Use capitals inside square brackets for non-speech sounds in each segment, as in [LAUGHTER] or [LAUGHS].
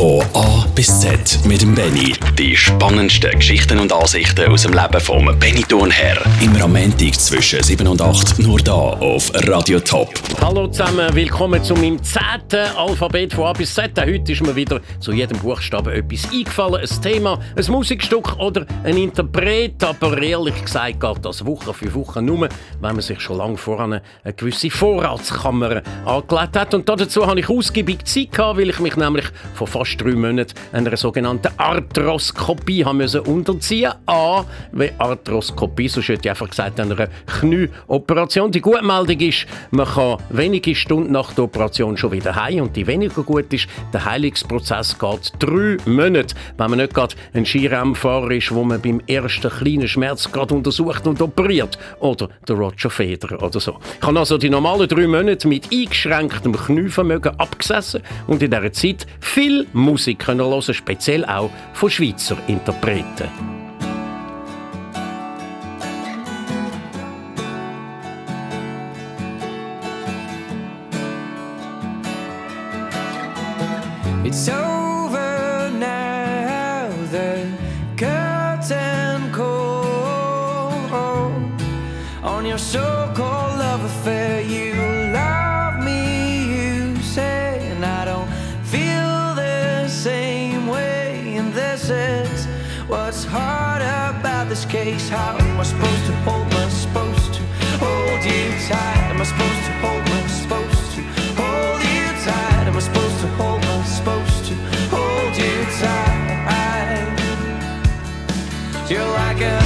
Von A bis Z mit dem Benny. Die spannendsten Geschichten und Ansichten aus dem Leben vom Benny Thurnherr. Am Montag zwischen 7 und 8 nur da auf Radio Top. Hallo zusammen, willkommen zu meinem zehnten Alphabet von A bis Z. Heute ist mir wieder zu jedem Buchstaben etwas eingefallen. Ein Thema, ein Musikstück oder ein Interpret. Aber ehrlich gesagt geht das Woche für Woche nur, wenn man sich schon lange voran eine gewisse Vorratskammer angelegt hat. Und dazu habe ich ausgiebig Zeit gehabt, weil ich mich nämlich vor fast drei Monaten einer sogenannten Arthroskopie haben müssen unterziehen. A, wie Arthroskopie, so hätte ich einfach gesagt, einer Knieoperation. Die gute Meldung ist, man kann wenige Stunden nach der Operation schon wieder heim und die weniger gut ist, der Heilungsprozess geht drei Monate, wenn man nicht gerade ein Skirennfahrer ist, wo man beim ersten kleinen Schmerz gerade untersucht und operiert oder der Roger Federer oder so. Ich habe also die normalen drei Monate mit eingeschränktem Knievermögen abgesessen und in dieser Zeit viel Musik können hören, speziell auch von Schweizer Interpreten. It's over now, the curtain call on your so-called hard about this case. How am I supposed to hold? I supposed to hold you tight? Am I supposed to hold? I supposed to hold you tight? Am I supposed to hold? I supposed to hold you tight? You're like a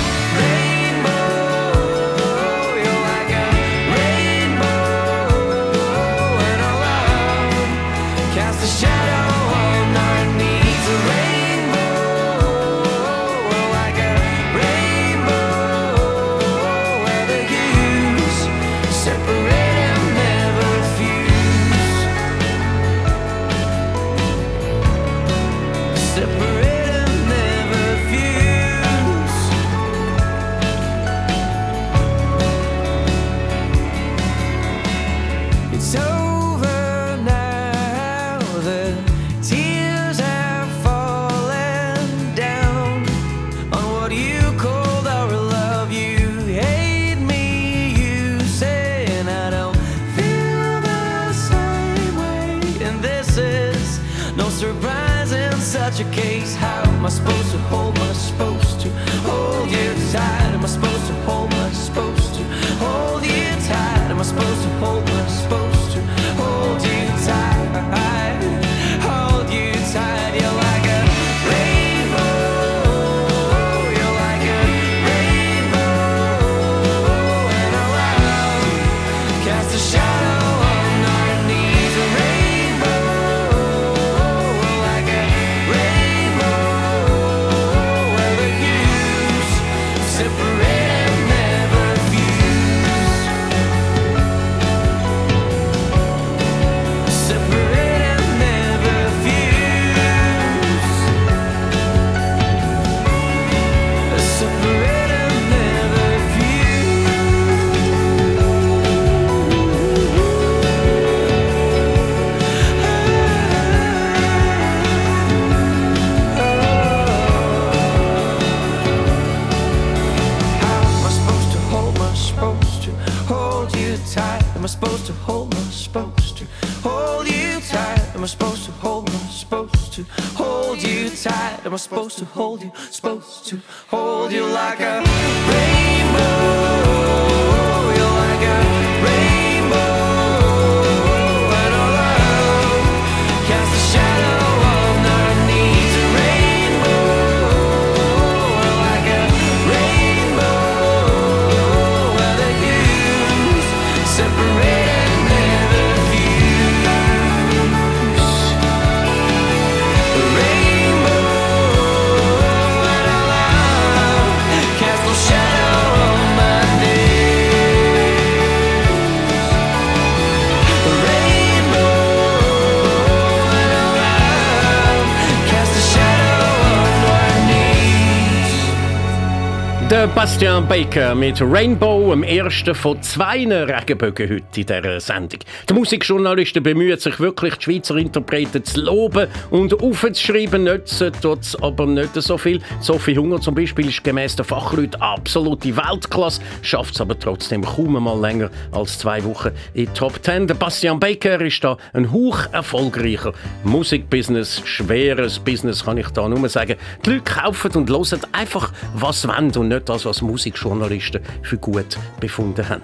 supposed to hold you? Supposed to Der Bastian Baker mit Rainbow, dem ersten von zwei Regenbögen heute in dieser Sendung. Der Musikjournalist bemüht sich wirklich, die Schweizer Interpreten zu loben und aufzuschreiben. Nützen tut es aber nicht so viel. Sophie Hunger zum Beispiel ist gemäß der Fachleute absolute Weltklasse, schafft es aber trotzdem kaum mal länger als zwei Wochen in Top 10. Der Bastian Baker ist da ein hoch erfolgreicher Musikbusiness, schweres Business, kann ich da nur sagen. Die Leute kaufen und hören einfach, was wollen und nicht das, was Musikjournalisten für gut befunden haben.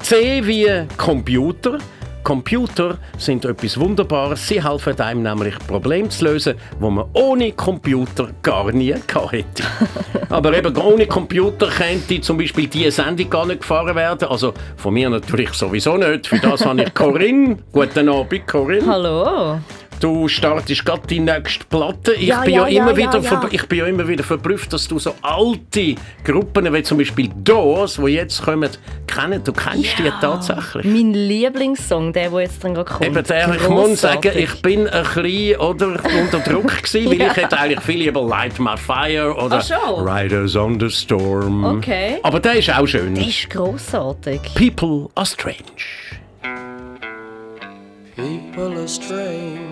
C wie Computer. Computer sind etwas Wunderbares. Sie helfen einem nämlich Probleme zu lösen, wo man ohne Computer gar nie hätte. [LAUGHS] Aber eben ohne Computer könnte zum Beispiel diese Sendung gar nicht gefahren werden. Also von mir natürlich sowieso nicht. Für das habe ich Corinne. Guten Abend, Corinne. Hallo. Du startest gerade die nächste Platte. Ich, Ja, bin ja, ja, immer ja, wieder ich bin ja immer wieder verblüfft, dass du so alte Gruppen, wie zum Beispiel Doors, die jetzt kommen, kennen. Du kennst die tatsächlich. Mein Lieblingssong, der, der jetzt dann gerade kommt. Eben der, ich muss sagen, ich bin ein bisschen oder, unter Druck [LAUGHS] gewesen, weil Ja. ich hätte eigentlich viel lieber Light My Fire oder Ach schon? Riders on the Storm. Okay. Aber der ist auch schön. Der ist grossartig. People are strange. People are strange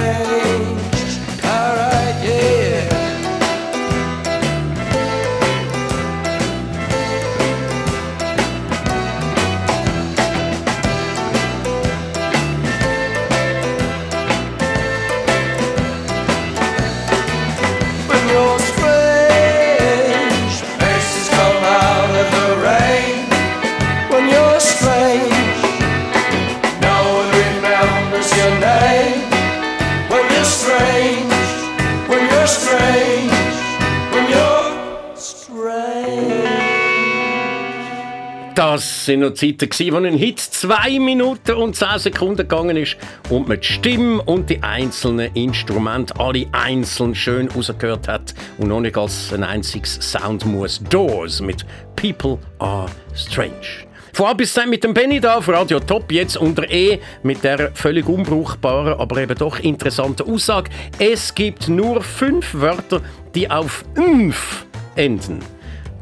Das sind noch Zeiten, gewesen, wo ein Hit zwei Minuten und zehn Sekunden gegangen ist und man die Stimme und die einzelnen Instrumente alle einzeln schön rausgehört hat und noch nicht als ein einziges Sound muss. Doors mit People Are Strange. Von A bis Z mit dem Benny da auf Radio Top, jetzt unter E mit der völlig unbrauchbaren, aber eben doch interessanten Aussage. Es gibt nur fünf Wörter, die auf «nf» enden.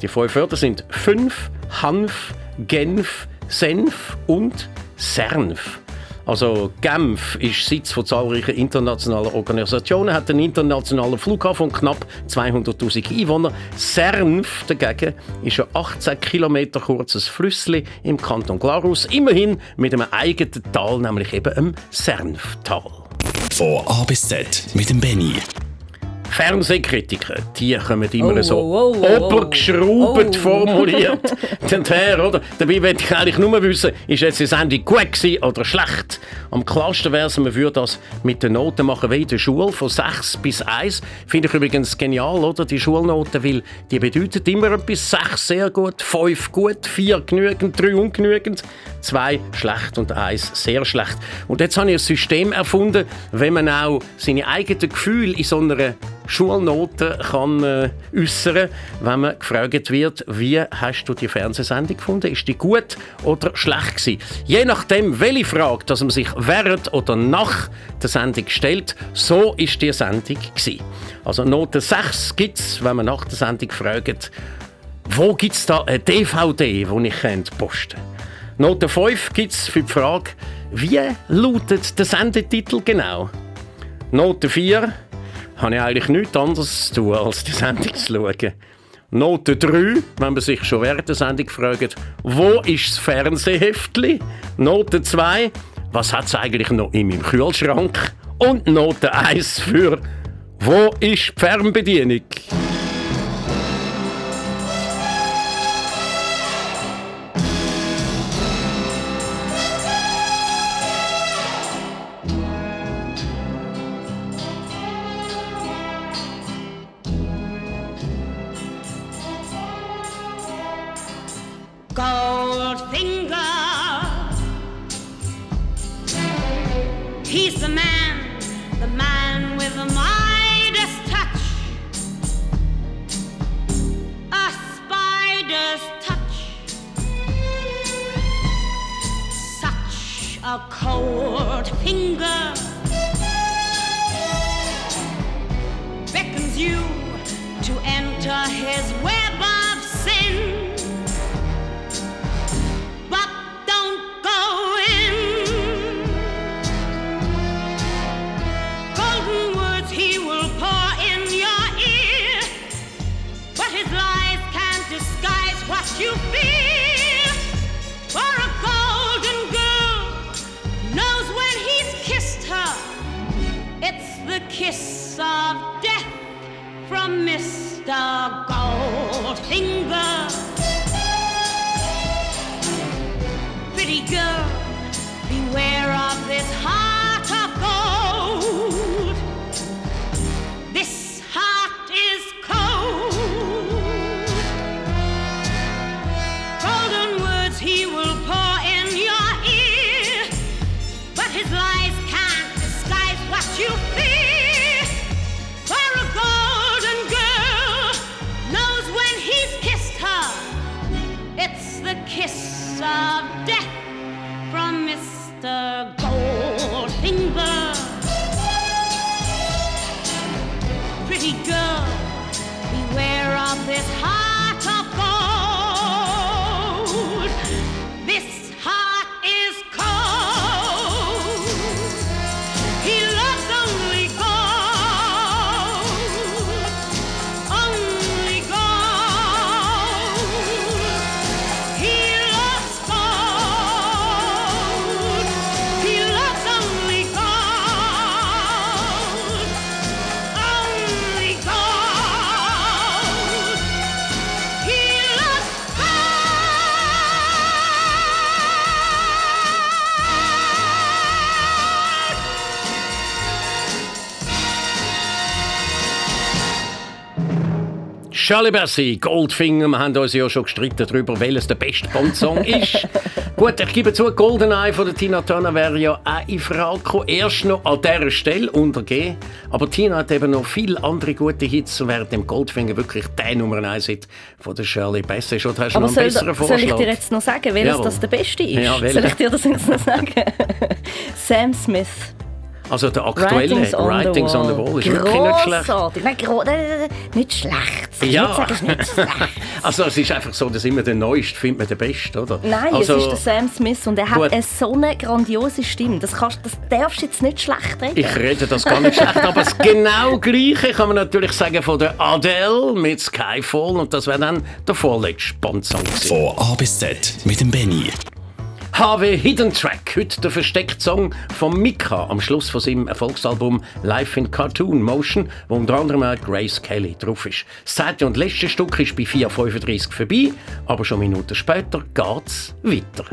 Die fünf Wörter sind fünf, Hanf, Genf, Senf und Sernf. Also Genf ist Sitz von zahlreichen internationalen Organisationen, hat einen internationalen Flughafen und knapp 200'000 Einwohner. Sernf dagegen ist ein 18 Kilometer kurzes Flüssli im Kanton Glarus, immerhin mit einem eigenen Tal, nämlich eben dem Sernftal. Von A bis Z mit dem Benny. Fernsehkritiker, die kommen immer Oh, so oh, oh, oh, obergeschraubt oh. formuliert [LAUGHS] her, oder? Dabei will ich eigentlich nur wissen, ist jetzt die Sendung gut gewesen oder schlecht? Am klarsten wäre es, man würde das mit den Noten machen wie in der Schule, von 6 bis 1. Finde ich übrigens genial, oder? Die Schulnoten, weil die bedeutet immer etwas. 6 sehr gut, 5 gut, 4 genügend, 3 ungenügend. zwei schlecht und eins sehr schlecht. Und jetzt habe ich ein System erfunden, wenn man auch seine eigenen Gefühle in so einer Schulnote kann äh, äußern, wenn man gefragt wird, wie hast du die Fernsehsendung gefunden? Ist die gut oder schlecht gewesen? Je nachdem, welche Frage, dass man sich während oder nach der Sendung stellt, so ist die Sendung gewesen. Also Note 6 gibt es, wenn man nach der Sendung fragt, wo gibt es da eine DVD, die ich posten kann? Note 5 gibt es für die Frage, wie lautet der Sendetitel genau? Note 4 habe ich eigentlich nichts anderes zu tun, als die Sendung zu schauen. Note 3, wenn man sich schon während der Sendung fragt, wo ist das Fernsehheftli? Note 2, was hat es eigentlich noch in meinem Kühlschrank? Und Note 1 für, wo ist die Fernbedienung? A cold finger. Beckons you to enter his web Mr. Goldfinger. Pretty girl, beware of this heart Charlie Bassi, Goldfinger, wir haben uns ja schon gestritten darüber, welches der beste Bond-Song [LAUGHS] ist. Gut, ich gebe zu, Goldeneye von der Tina Turner wäre ja auch in Frage gekommen. Erst noch an dieser Stelle untergehen. Aber Tina hat eben noch viele andere gute Hits während dem Goldfinger wirklich der Nummer 1 Hit von der Shirley Bassey hast du Aber noch soll, einen besseren soll Vorschlag? ich dir jetzt noch sagen, welches Jawohl. das der beste ist? Ja, soll ich dir das jetzt noch sagen? [LAUGHS] Sam Smith. Also der aktuelle Writings on, Writings the on Wall. the Wall ist wirklich nicht schlecht. Grossartig. Nein, nicht schlecht. Ich Ja. sagen, es ist nicht schlecht. [LAUGHS] Also es ist einfach so, dass immer der Neueste findet man den Besten, oder? Nein, also, es ist der Sam Smith und er Gut. hat eine so eine grandiose Stimme. Das, kannst, das darfst du jetzt nicht schlecht reden. Ich rede das gar nicht schlecht, aber das genau Gleiche kann man natürlich sagen von der Adele mit Skyfall und das wäre dann der vorletzte Bond-Song gewesen. Von A bis Z mit dem Benny. HW Hidden Track, heute der versteckte Song von Mika am Schluss von seinem Erfolgsalbum Life in Cartoon Motion, wo unter anderem auch Grace Kelly drauf ist. Das zweite und letzte Stück ist bei 4.35 vorbei, aber schon Minuten später geht's weiter.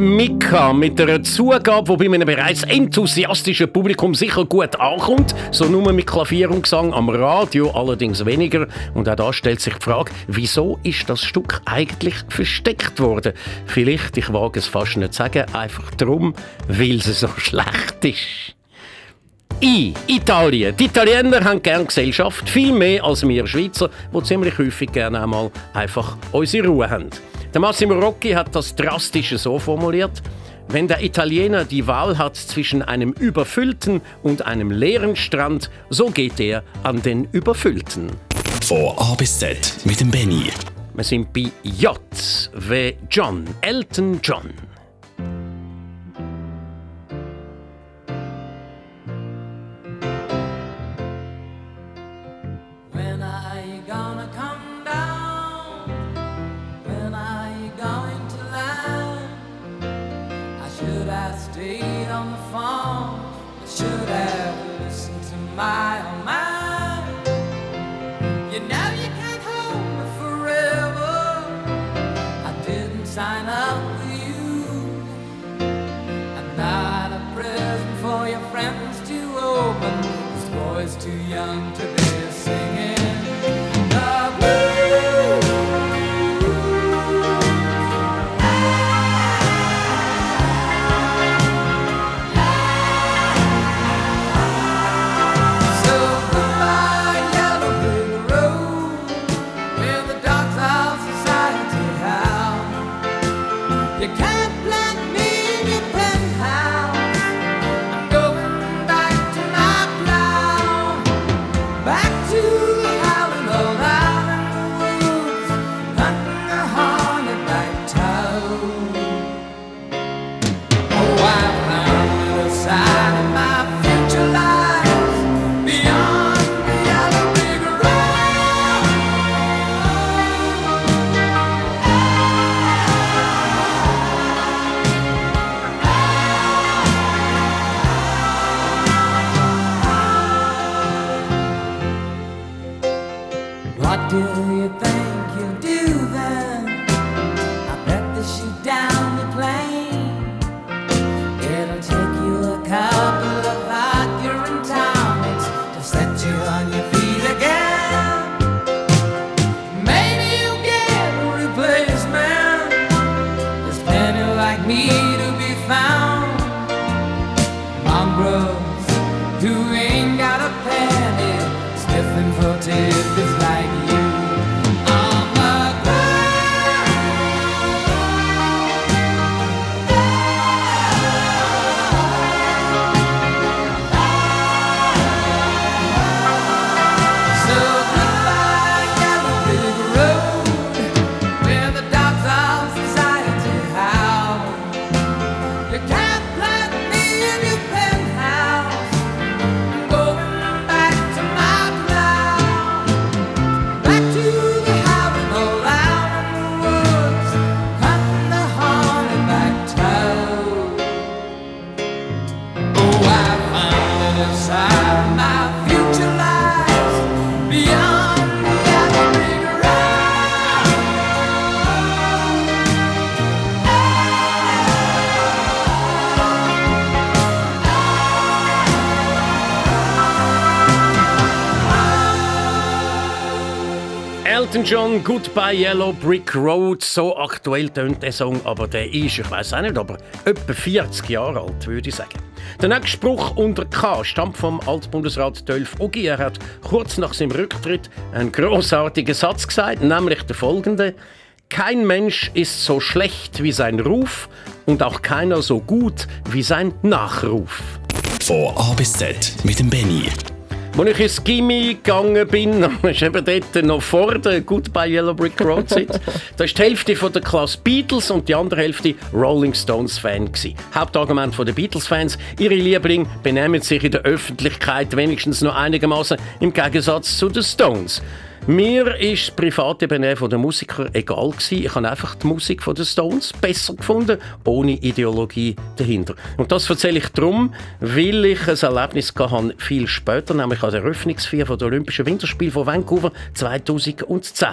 Mika mit einer Zugabe, die bei einem bereits enthusiastischen Publikum sicher gut ankommt. So nur mit Klavier und Gesang, am Radio allerdings weniger. Und auch da stellt sich die Frage, wieso ist das Stück eigentlich versteckt worden? Vielleicht, ich wage es fast nicht zu sagen, einfach darum, weil es so [LAUGHS] schlecht ist. I, Italien. Die Italiener haben gerne Gesellschaft, viel mehr als wir Schweizer, die ziemlich häufig gerne einmal einfach unsere Ruhe haben. Der Massimo Rocchi hat das drastisch so formuliert. Wenn der Italiener die Wahl hat zwischen einem überfüllten und einem leeren Strand, so geht er an den überfüllten. Von A bis Z mit dem Benny. Wir sind bei J wie John, Elton John. time to Goodbye Yellow Brick Road. So aktuell tönt der Song, aber der ist, ich weiß auch nicht, aber etwa 40 Jahre alt, würde ich sagen. Der nächste Spruch unter K stammt vom Altbundesrat Dolf Ogi. Er hat kurz nach seinem Rücktritt einen großartigen Satz gesagt, nämlich der folgende: Kein Mensch ist so schlecht wie sein Ruf und auch keiner so gut wie sein Nachruf. Von A bis Z mit dem Benny. Als ich ins Gimmi gegangen bin, [LAUGHS] ist eben dort noch vor der Goodbye Yellow Brick Road Zeit, [LAUGHS] da ist die Hälfte von der Klasse Beatles und die andere Hälfte Rolling Stones Fan gewesen. Hauptargument der Beatles Fans: Ihre Lieblinge benehmen sich in der Öffentlichkeit wenigstens noch einigermaßen im Gegensatz zu den Stones. Mir ist das private Benehmen der Musiker egal gewesen. Ich habe einfach die Musik der Stones besser gefunden, ohne Ideologie dahinter. Und das erzähle ich darum, weil ich ein Erlebnis hatte, viel später, nämlich an der Eröffnungsfeier der Olympischen Winterspiele von Vancouver 2010.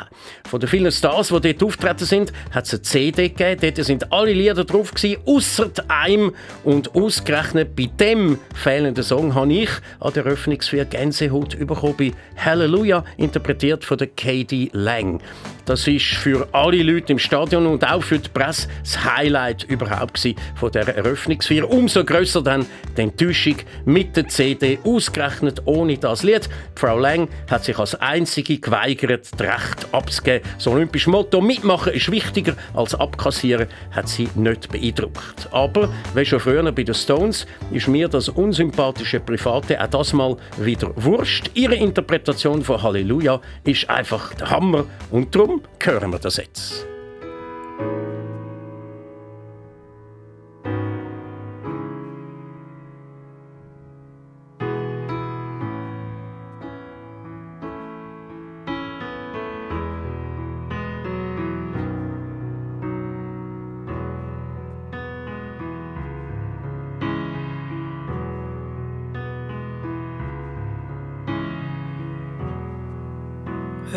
Von den vielen Stars, die dort auftreten sind, hat es eine CD gegeben. Dort sind alle Lieder drauf gewesen, ausser einem und ausgerechnet bei dem fehlenden Song habe ich an der Eröffnungsfeier Gänsehaut bekommen bei Hallelujah, interpretiert von der Katie Lang. Das ist für alle Leute im Stadion und auch für die Presse das Highlight überhaupt von der Eröffnungsfeier. Umso größer dann die Enttäuschung mit der CD, ausgerechnet ohne das Lied. Frau Lang hat sich als einzige geweigert, das Recht abzugeben. Das olympische Motto «Mitmachen ist wichtiger als abkassieren» hat sie nicht beeindruckt. Aber, wie schon früher bei den Stones, ist mir das unsympathische Private auch das Mal wieder wurscht. Ihre Interpretation von Halleluja ist einfach der Hammer und darum hören wir das jetzt.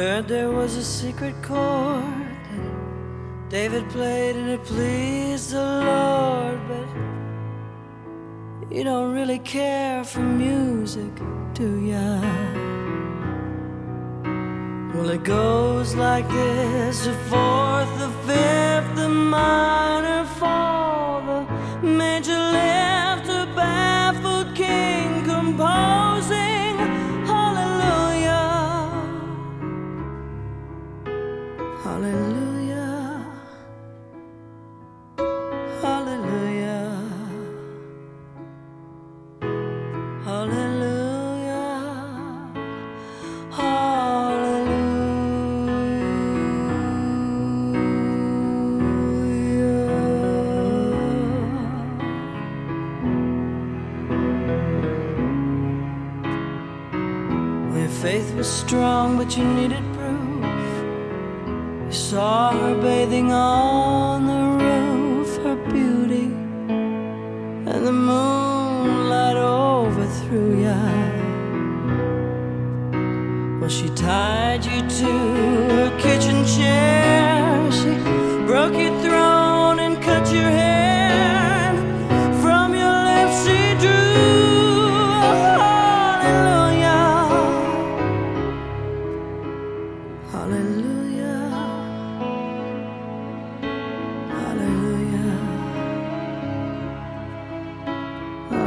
Heard there was a secret chord that David played and it pleased the Lord, but you don't really care for music, do ya? Well, it goes like this: the fourth, the fifth, the minor fall,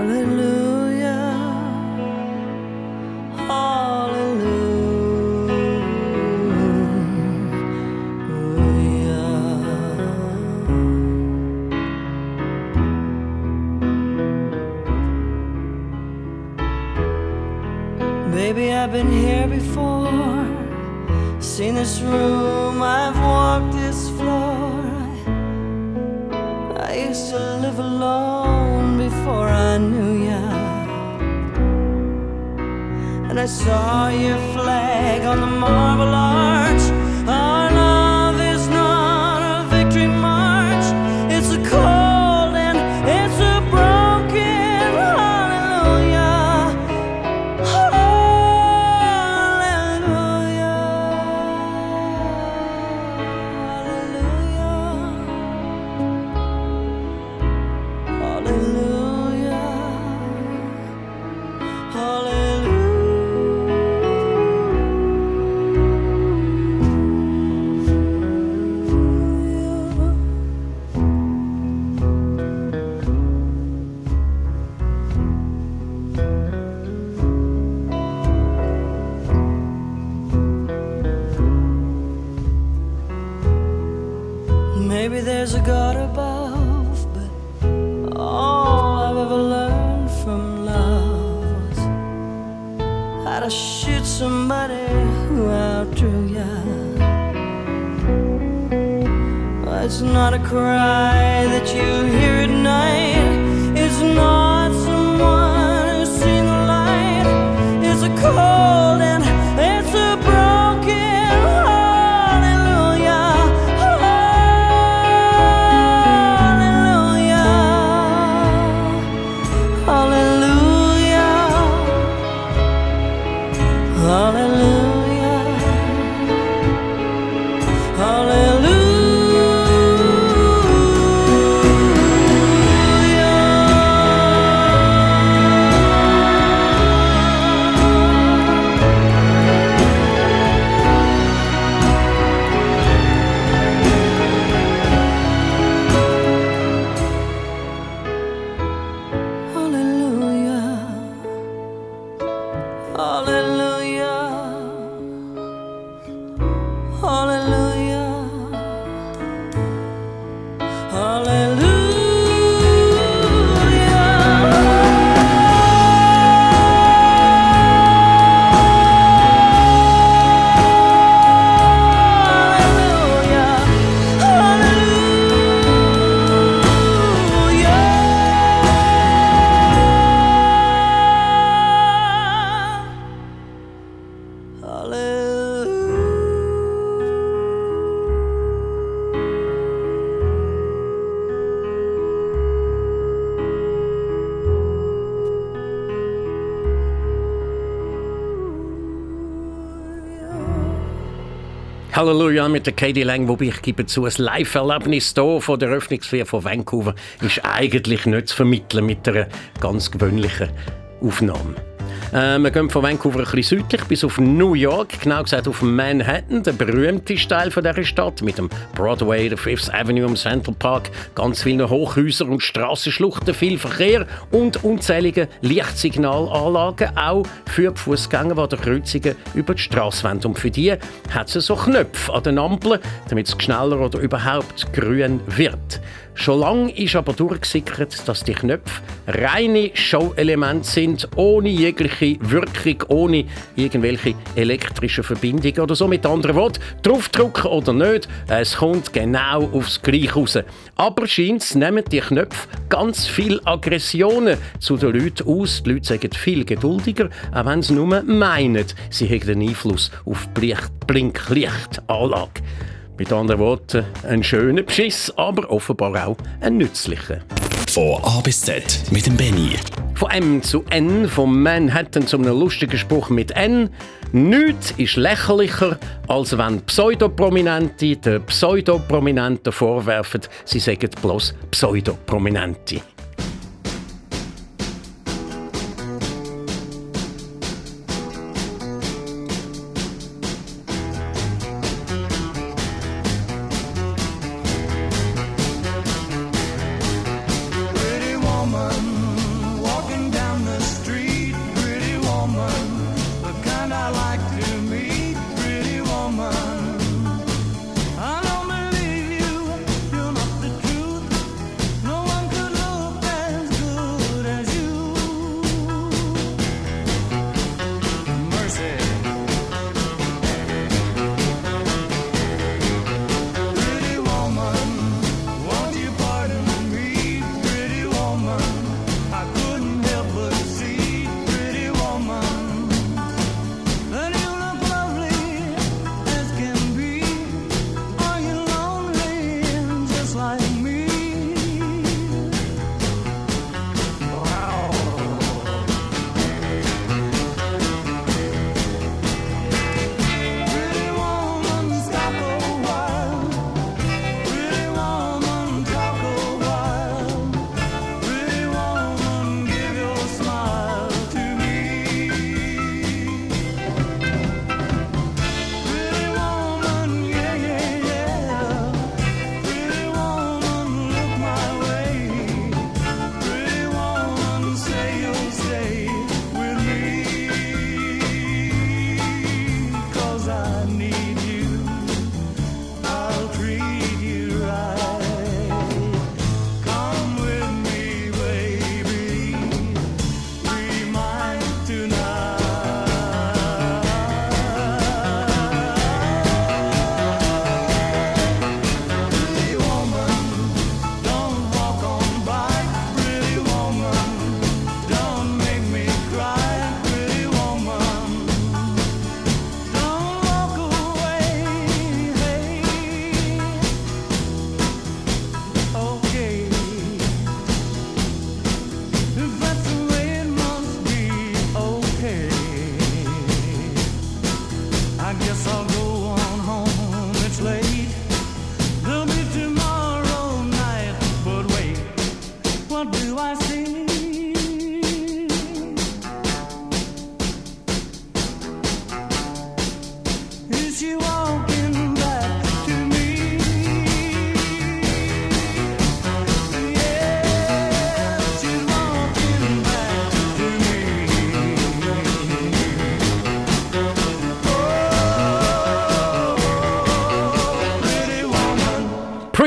Hallelujah. Halleluja mit der Katie Lang, wobei ich gebe zu, ein Live-Erlebnis hier von der Eröffnungsfeier von Vancouver ist eigentlich nicht zu vermitteln mit einer ganz gewöhnlichen Aufnahme. Äh, wir gehen von Vancouver ein bisschen südlich bis auf New York, genau gesagt auf Manhattan, der berühmteste Teil dieser Stadt, mit dem Broadway, der Fifth Avenue, dem Central Park, ganz viele Hochhäuser und Strassenschluchten, viel Verkehr und unzählige Lichtsignalanlagen, auch für die Fußgänger, die an den Kreuzungen über die Straße wollen. Und für die hat es so Knöpfe an den Ampeln, damit es schneller oder überhaupt grün wird. Schon lange ist aber durchgesickert, dass die Knöpfe reine Show-Elemente sind, ohne jegliche Wirkung, ohne irgendwelche elektrischen Verbindungen oder so. Mit anderen Worten, draufdrücken oder nicht, es kommt genau aufs Gleiche raus. Aber scheint nehmen die Knöpfe ganz viel Aggressionen zu den Leuten aus. Die Leute sagen viel geduldiger, auch wenn sie nur meinen, sie hätten einen Einfluss auf die Blinklichtanlage. Mit anderen Worten, ein schöner Beschiss, aber offenbar auch ein nützlicher. Von A bis Z mit dem Benny. Von M zu N, von Manhattan zu einem lustigen Spruch mit N. Nichts ist lächerlicher, als wenn Pseudoprominente den Pseudoprominenten vorwerfen, sie sagen bloß Pseudoprominente.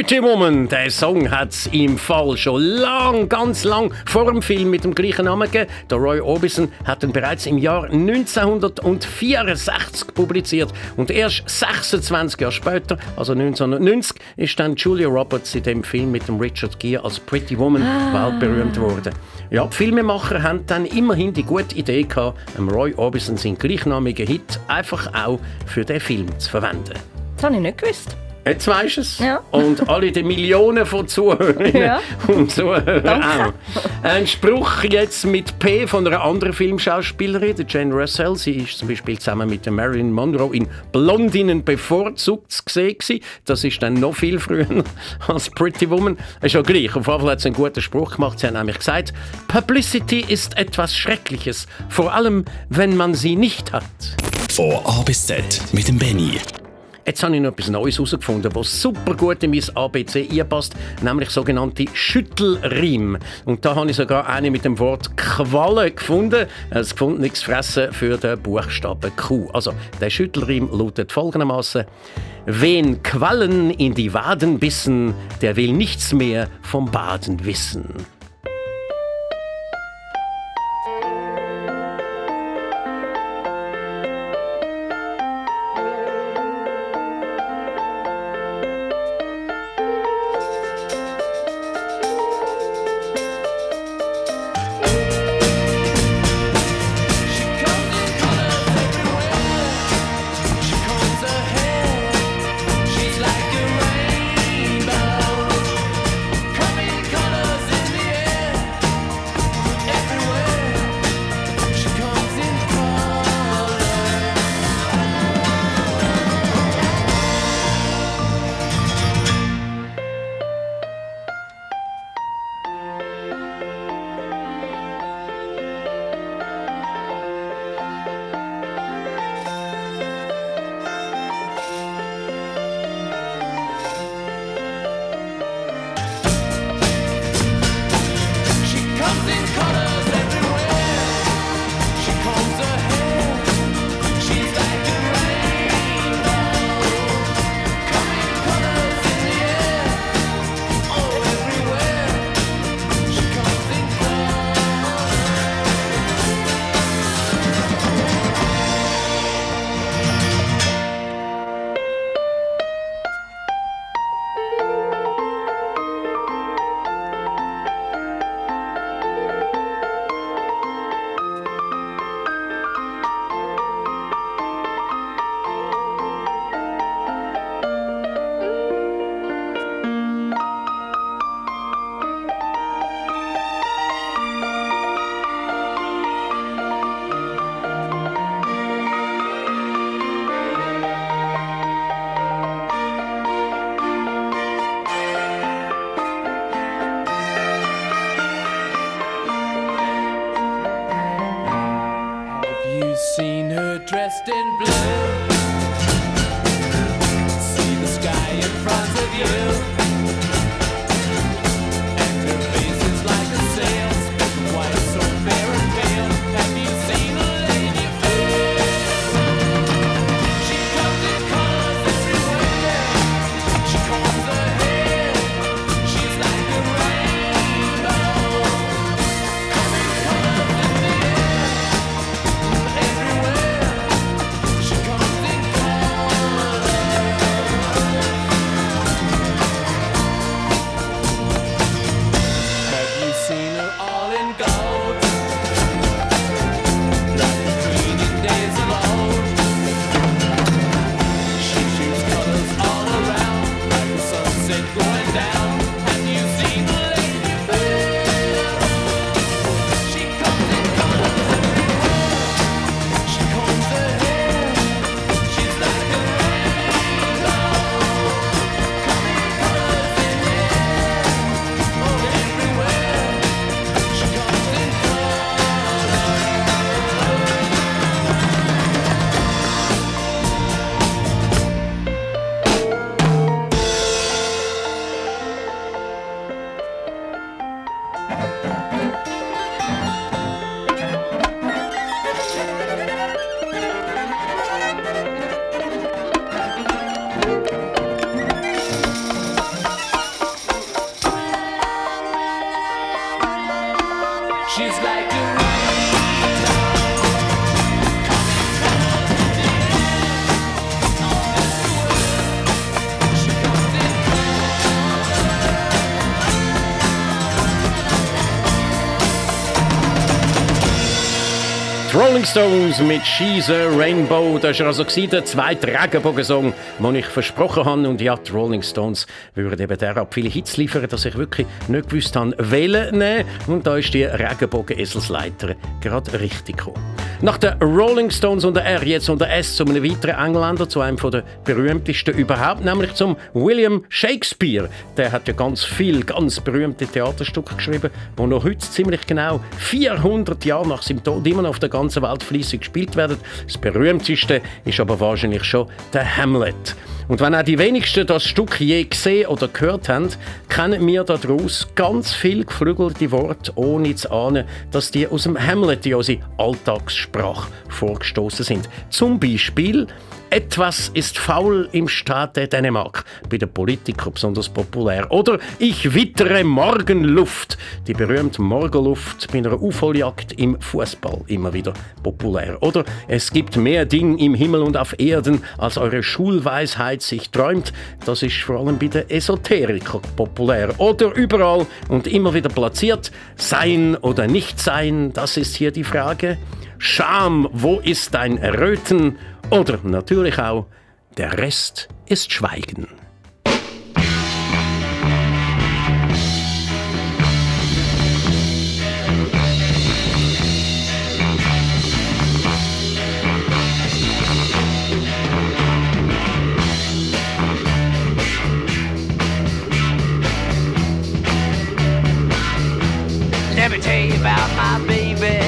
Pretty Woman, der Song hat es im Fall schon lang, ganz lang vor dem Film mit dem gleichen Namen gegeben. Der Roy Orbison hat ihn bereits im Jahr 1964 publiziert und erst 26 Jahre später, also 1990, ist dann Julia Roberts in dem Film mit dem Richard Gere als Pretty Woman weltberühmt geworden. Ja, die Filmemacher haben dann immerhin die gute Idee gehabt, Roy Orbison seinen gleichnamigen Hit einfach auch für den Film zu verwenden. Das habe ich nicht gewusst. Jetzt weisst du es. Ja. Und alle die Millionen von Zuhörerinnen Ja. und Zuhörern auch. Ein Spruch jetzt mit P von einer anderen Filmschauspielerin, der Jane Russell. Sie ist zum Beispiel zusammen mit der Marilyn Monroe in Blondinnen bevorzugt zu sehen. Das ist dann noch viel früher [LAUGHS] als Pretty Woman. Ist ja gleich. Auf jeden Fall hat sie einen guten Spruch gemacht. Sie hat nämlich gesagt, Publicity ist etwas Schreckliches. Vor allem, wenn man sie nicht hat. Von A bis Z mit dem Benny. Jetzt habe ich noch etwas Neues herausgefunden, was super gut in mein ABC einpasst, nämlich sogenannte Schüttelreim. Und da habe ich sogar eine mit dem Wort Qualle gefunden. Es gefunden nichts fressen für den Buchstaben Q. Also der Schüttelreim lautet folgendermaßen: Wen Quallen in die Waden bissen, der will nichts mehr vom Baden wissen. Dressed in blue. See the sky in front of you. Rolling Stones mit She's a Rainbow. Das war also der zweite Regenbogensong, den ich versprochen habe. Und ja, die Rolling Stones würden eben derart viele Hits liefern, dass ich wirklich nicht gewusst habe, wählen nehmen. Und da ist die Regenbogen-Eselsleiter gerade richtig gekommen. Nach den Rolling Stones und der R jetzt und der S zu einem weiteren Engländer, zu einem der berühmtesten überhaupt, nämlich zum William Shakespeare. Der hat ja ganz viel, ganz berühmte Theaterstücke geschrieben, die noch heute ziemlich genau 400 Jahre nach seinem Tod immer noch auf der ganzen Welt fließig gespielt werden. Das berühmteste ist aber wahrscheinlich schon der Hamlet. Und wenn auch die wenigsten das Stück je gesehen oder gehört haben, kennen wir daraus ganz viel geflügelte Worte, ohne zu ahnen, dass die aus dem Hamlet, in unsere Alltagssprache, vorgestoßen sind. Zum Beispiel etwas ist faul im Staate Dänemark, bei den Politikern besonders populär. Oder ich wittere Morgenluft, die berühmte Morgenluft bei einer Aufholjagd im Fußball immer wieder populär. Oder es gibt mehr Dinge im Himmel und auf Erden, als eure Schulweisheit sich träumt. Das ist vor allem bei den Esoterikern populär. Oder überall und immer wieder platziert, sein oder nicht sein, das ist hier die Frage. Scham, wo ist dein Erröten? Oder natürlich auch, der Rest ist Schweigen. Let me tell you about my baby.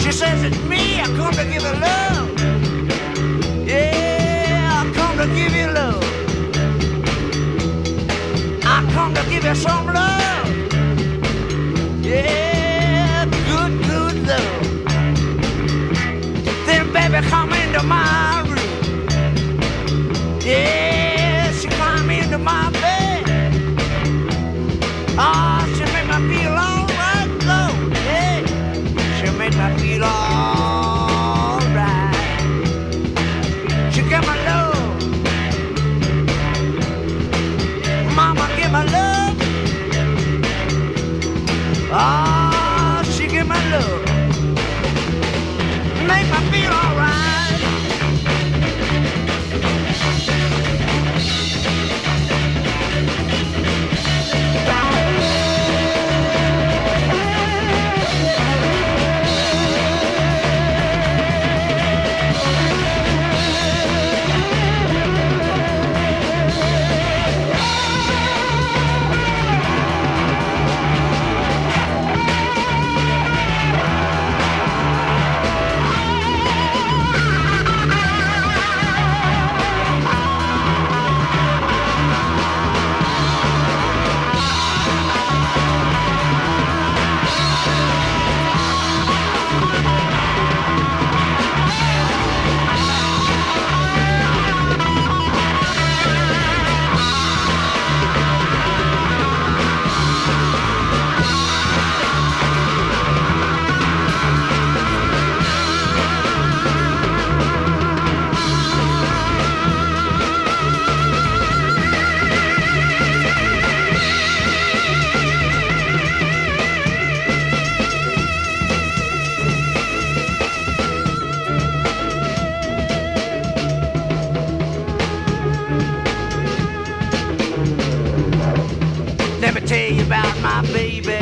She says, it's me, I come to give you love. Yeah, I come to give you love. I come to give you some love. Baby.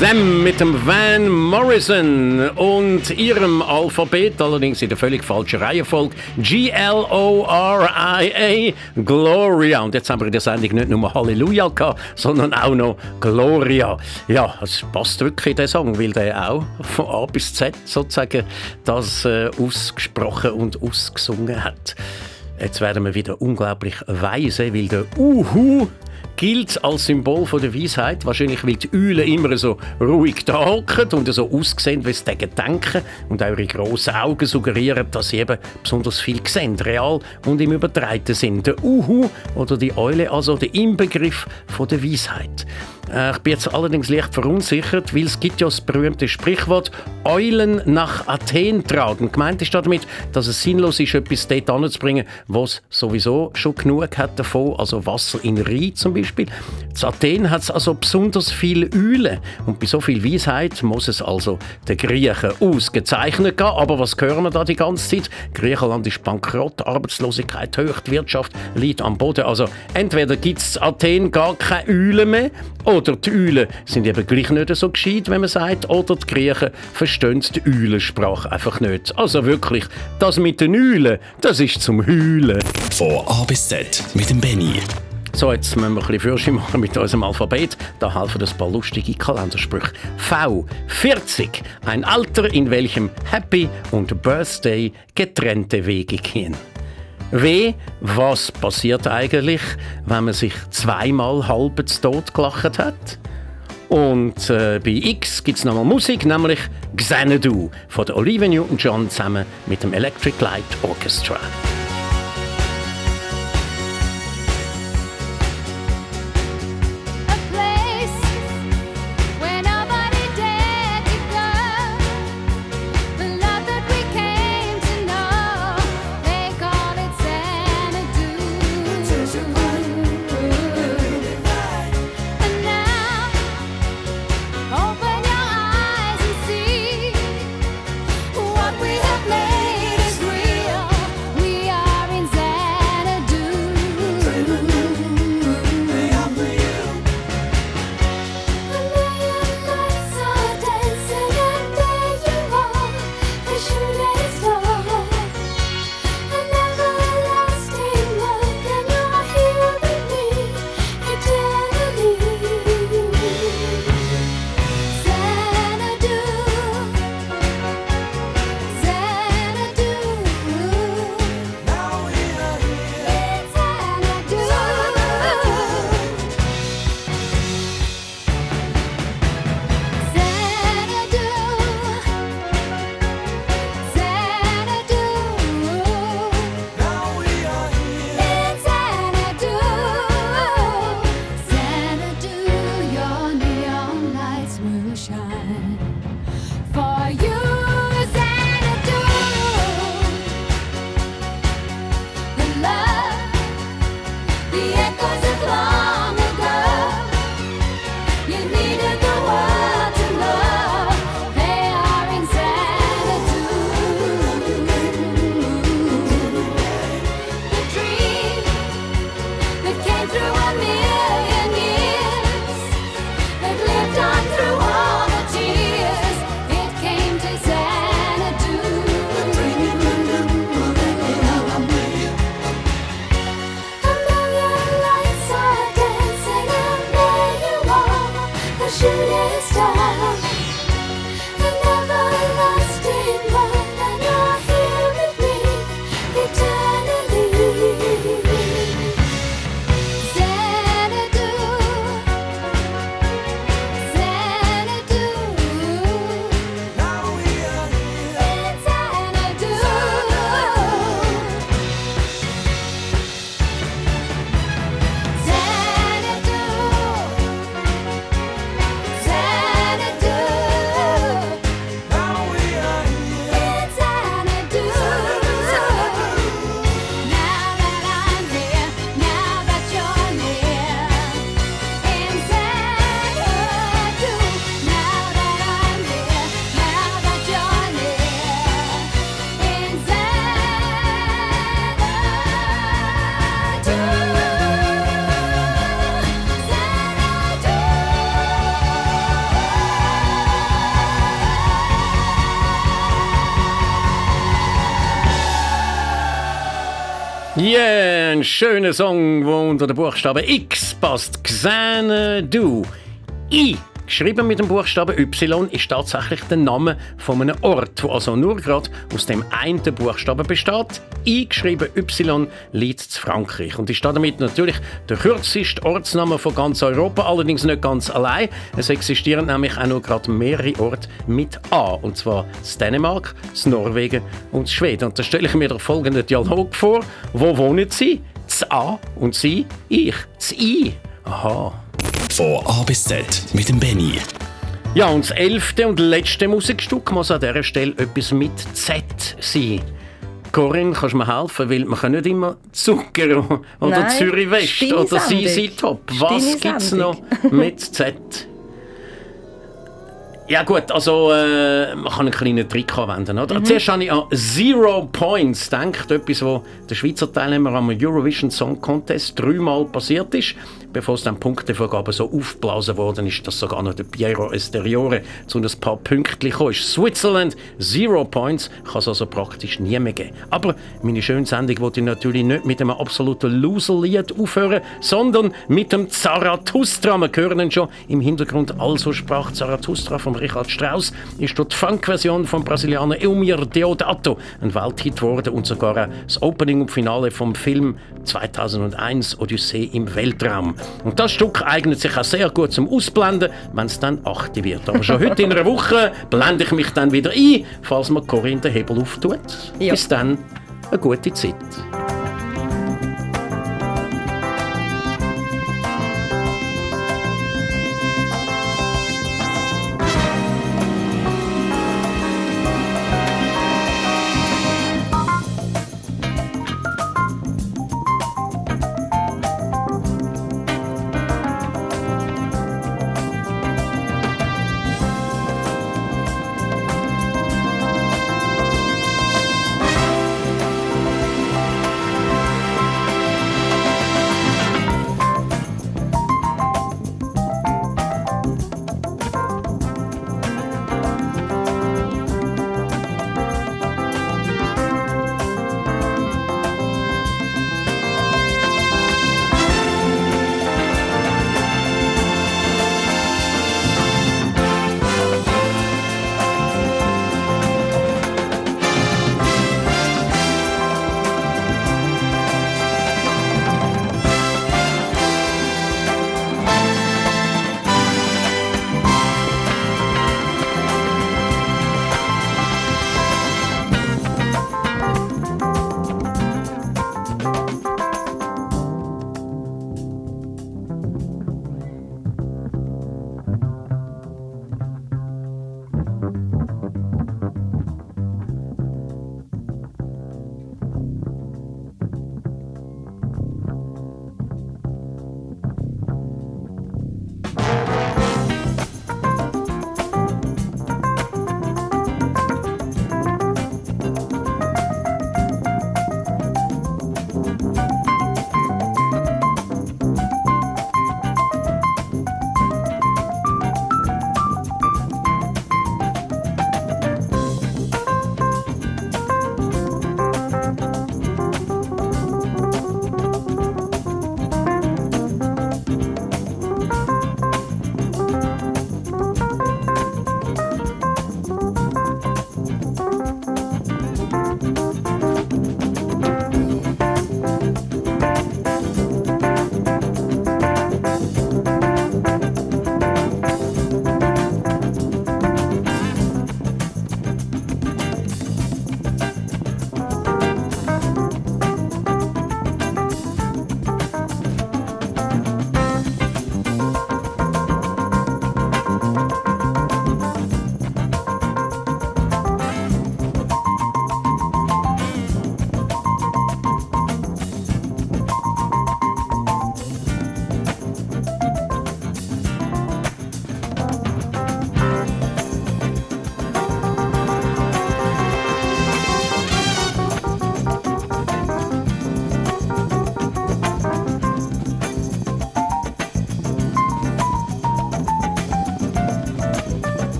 Them mit dem Van Morrison und ihrem Alphabet, allerdings in der völlig falschen Reihenfolge. G-L-O-R-I-A, Gloria. Und jetzt haben wir in der Sendung nicht nur Halleluja gehabt, sondern auch noch Gloria. Ja, es passt wirklich der Song, weil der auch von A bis Z sozusagen das äh, ausgesprochen und ausgesungen hat. Jetzt werden wir wieder unglaublich weise, weil der Uhu gilt als Symbol von der Weisheit. Wahrscheinlich, weil die Eulen immer so ruhig da hocken und so aussehen, wie sie dagegen denken. Und eure grossen Augen suggerieren, dass sie eben besonders viel sehen, real und im übertreiten Sinn. Der Uhu oder die Eule, also der Inbegriff von der Weisheit. Äh, Ich bin jetzt allerdings leicht verunsichert, weil es gibt ja das berühmte Sprichwort «Eulen nach Athen tragen». Gemeint ist damit, dass es sinnlos ist, etwas dort anzubringen, was sowieso schon genug hat davon, also Wasser in Rhein zum Beispiel. In Athen hat es also besonders viele Eulen und bei so viel Weisheit muss es also den Griechen ausgezeichnet gehen. Aber was hören wir da die ganze Zeit? Griechenland ist bankrott, Arbeitslosigkeit hoch, die Wirtschaft liegt am Boden. Also entweder gibt es Athen gar keine Eulen mehr oder die Eulen sind eben gleich nicht so gescheit, wenn man sagt, oder die Griechen verstehen die Eulensprache einfach nicht. Also wirklich, das mit den Eulen, das ist zum Heulen. Von A bis Z mit dem Benny. So, jetzt müssen wir ein bisschen Fürsche machen mit unserem Alphabet. Da helfen ein paar lustige Kalendersprüche. V. 40. Ein Alter, in welchem Happy und Birthday getrennte Wege gehen. W. Was passiert eigentlich, wenn man sich zweimal halb zu Tod gelacht hat? Und äh, bei X gibt es nochmal Musik, nämlich Xanadu von der Olivia Newton-John zusammen mit dem Electric Light Orchestra. Schöner Song, wo unter den Buchstaben X passt. Xanadu. I, geschrieben mit dem Buchstaben Y, ist tatsächlich der Name von einem Ort, der also nur gerade aus dem einen Buchstaben besteht. I, geschrieben Y, liegt zu Frankreich und ist damit natürlich der kürzeste Ortsname von ganz Europa, allerdings nicht ganz allein. Es existieren nämlich auch noch gerade mehrere Orte mit A, und zwar das Dänemark, das Norwegen und das Schweden. Und da stelle ich mir den folgenden Dialog vor. Wo wohnen Sie? Das A und Sie? Ich. Das I. Aha. Von A bis Z mit dem Benny. Ja, und das elfte und letzte Musikstück muss an dieser Stelle etwas mit Z sein. Corinne, kannst du mir helfen? Weil man kann nicht immer Zucker oder Nein, Zürich West oder Sendung. Sisi Top. Was gibt es noch mit Z? [LAUGHS] Ja gut, also äh, man kann einen kleinen Trick anwenden. Mhm. Oder? Zuerst habe ich an Zero Points gedacht, etwas, was der Schweizer Teilnehmer am Eurovision Song Contest dreimal passiert ist, bevor es dann Punktevergabe so aufgeblasen worden ist, dass sogar noch der Piero Esteriore zu ein paar Pünktchen kam. Switzerland, Zero Points, kann es also praktisch nie mehr geben. Aber meine schöne Sendung wollte ich natürlich nicht mit einem absoluten Loser-Lied aufhören, sondern mit dem Zarathustra. Wir hören ihn schon im Hintergrund. Also sprach Zarathustra von Richard Strauss, ist dort die Funk-Version vom Brasilianer Elmir Deodato ein Welthit geworden und sogar das Opening und Finale vom Film 2001 Odyssee im Weltraum. Und das Stück eignet sich auch sehr gut zum Ausblenden, wenn es dann 8 wird. Aber schon heute in einer Woche blende ich mich dann wieder ein, falls man Corinne den Hebel auftut. Ja. Bis dann, eine gute Zeit.